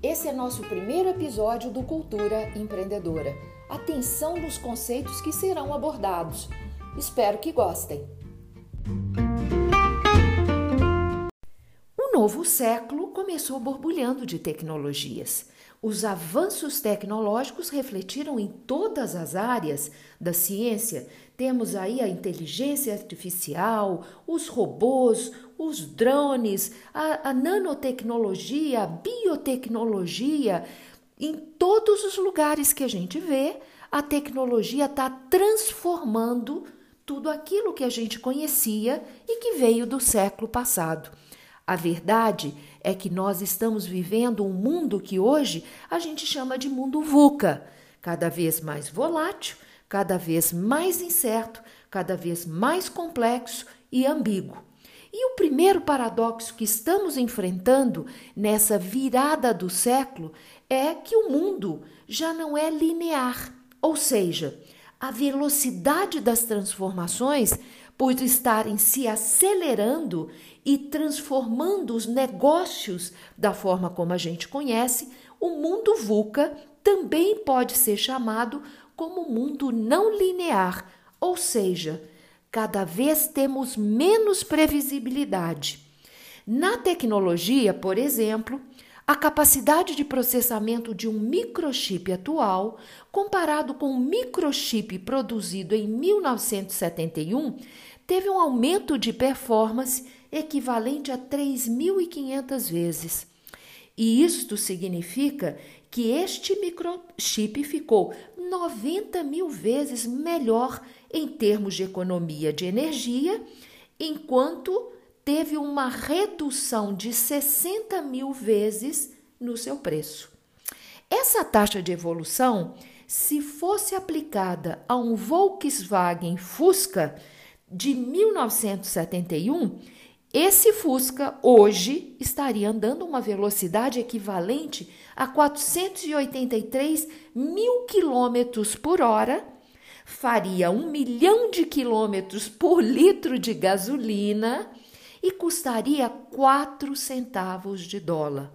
Esse é nosso primeiro episódio do Cultura Empreendedora. Atenção nos conceitos que serão abordados. Espero que gostem. O novo século começou borbulhando de tecnologias. Os avanços tecnológicos refletiram em todas as áreas da ciência. Temos aí a inteligência artificial, os robôs, os drones, a, a nanotecnologia, a biotecnologia. Em todos os lugares que a gente vê, a tecnologia está transformando tudo aquilo que a gente conhecia e que veio do século passado. A verdade é que nós estamos vivendo um mundo que hoje a gente chama de mundo VUCA, cada vez mais volátil, cada vez mais incerto, cada vez mais complexo e ambíguo. E o primeiro paradoxo que estamos enfrentando nessa virada do século é que o mundo já não é linear, ou seja, a velocidade das transformações por estarem se acelerando e transformando os negócios da forma como a gente conhece, o mundo VUCA também pode ser chamado como mundo não linear, ou seja, cada vez temos menos previsibilidade. Na tecnologia, por exemplo, a capacidade de processamento de um microchip atual, comparado com um microchip produzido em 1971, teve um aumento de performance equivalente a 3.500 vezes. E isto significa que este microchip ficou 90 mil vezes melhor em termos de economia de energia, enquanto teve uma redução de 60 mil vezes no seu preço. Essa taxa de evolução, se fosse aplicada a um Volkswagen Fusca de 1971, esse Fusca hoje estaria andando uma velocidade equivalente a 483 mil quilômetros por hora, faria um milhão de quilômetros por litro de gasolina e custaria 4 centavos de dólar.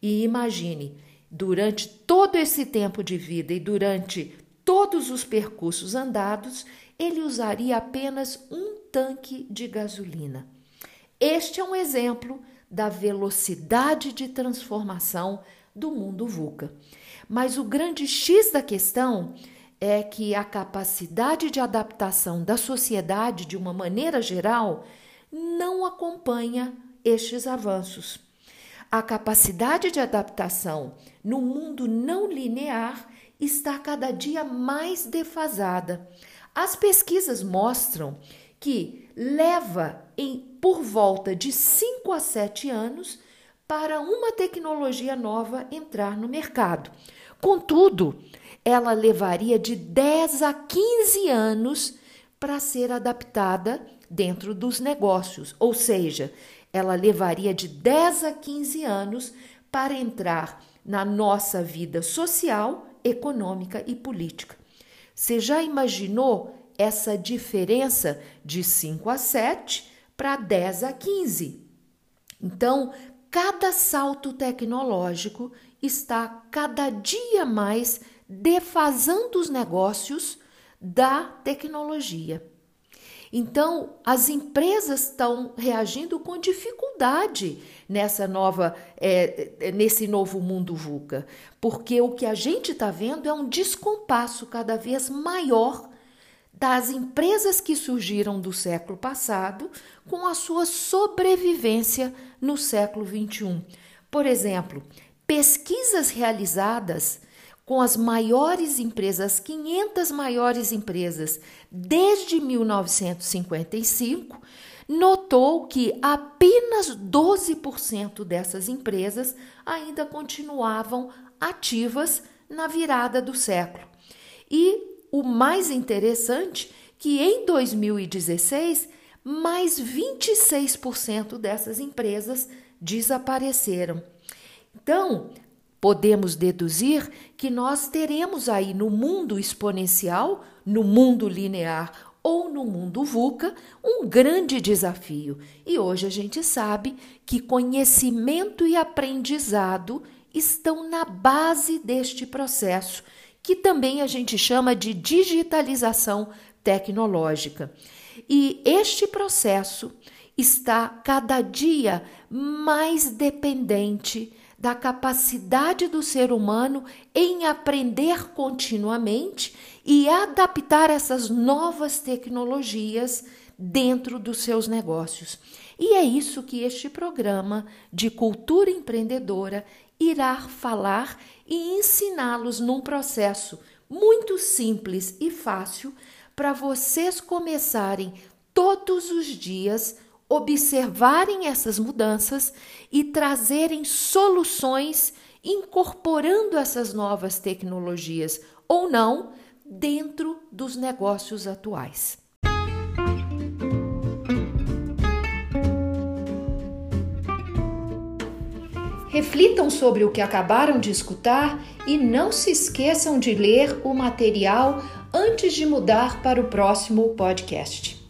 E imagine, durante todo esse tempo de vida e durante todos os percursos andados, ele usaria apenas um tanque de gasolina. Este é um exemplo da velocidade de transformação do mundo VUCA. Mas o grande X da questão é que a capacidade de adaptação da sociedade, de uma maneira geral, não acompanha estes avanços. A capacidade de adaptação no mundo não linear está cada dia mais defasada. As pesquisas mostram que leva em por volta de 5 a 7 anos para uma tecnologia nova entrar no mercado. Contudo, ela levaria de 10 a 15 anos para ser adaptada dentro dos negócios, ou seja, ela levaria de 10 a 15 anos para entrar na nossa vida social, econômica e política. Você já imaginou essa diferença de 5 a 7 para 10 a 15? Então, cada salto tecnológico está cada dia mais defasando os negócios da tecnologia. Então, as empresas estão reagindo com dificuldade nessa nova, é, é, nesse novo mundo VUCA, porque o que a gente está vendo é um descompasso cada vez maior das empresas que surgiram do século passado com a sua sobrevivência no século XXI. Por exemplo, pesquisas realizadas com as maiores empresas, as 500 maiores empresas desde 1955, notou que apenas 12% dessas empresas ainda continuavam ativas na virada do século. E o mais interessante que em 2016 mais 26% dessas empresas desapareceram. Então, podemos deduzir que nós teremos aí no mundo exponencial, no mundo linear ou no mundo VUCA um grande desafio. E hoje a gente sabe que conhecimento e aprendizado estão na base deste processo, que também a gente chama de digitalização tecnológica. E este processo está cada dia mais dependente da capacidade do ser humano em aprender continuamente e adaptar essas novas tecnologias dentro dos seus negócios. E é isso que este programa de cultura empreendedora irá falar e ensiná-los num processo muito simples e fácil para vocês começarem todos os dias observarem essas mudanças e trazerem soluções incorporando essas novas tecnologias ou não dentro dos negócios atuais. Reflitam sobre o que acabaram de escutar e não se esqueçam de ler o material antes de mudar para o próximo podcast.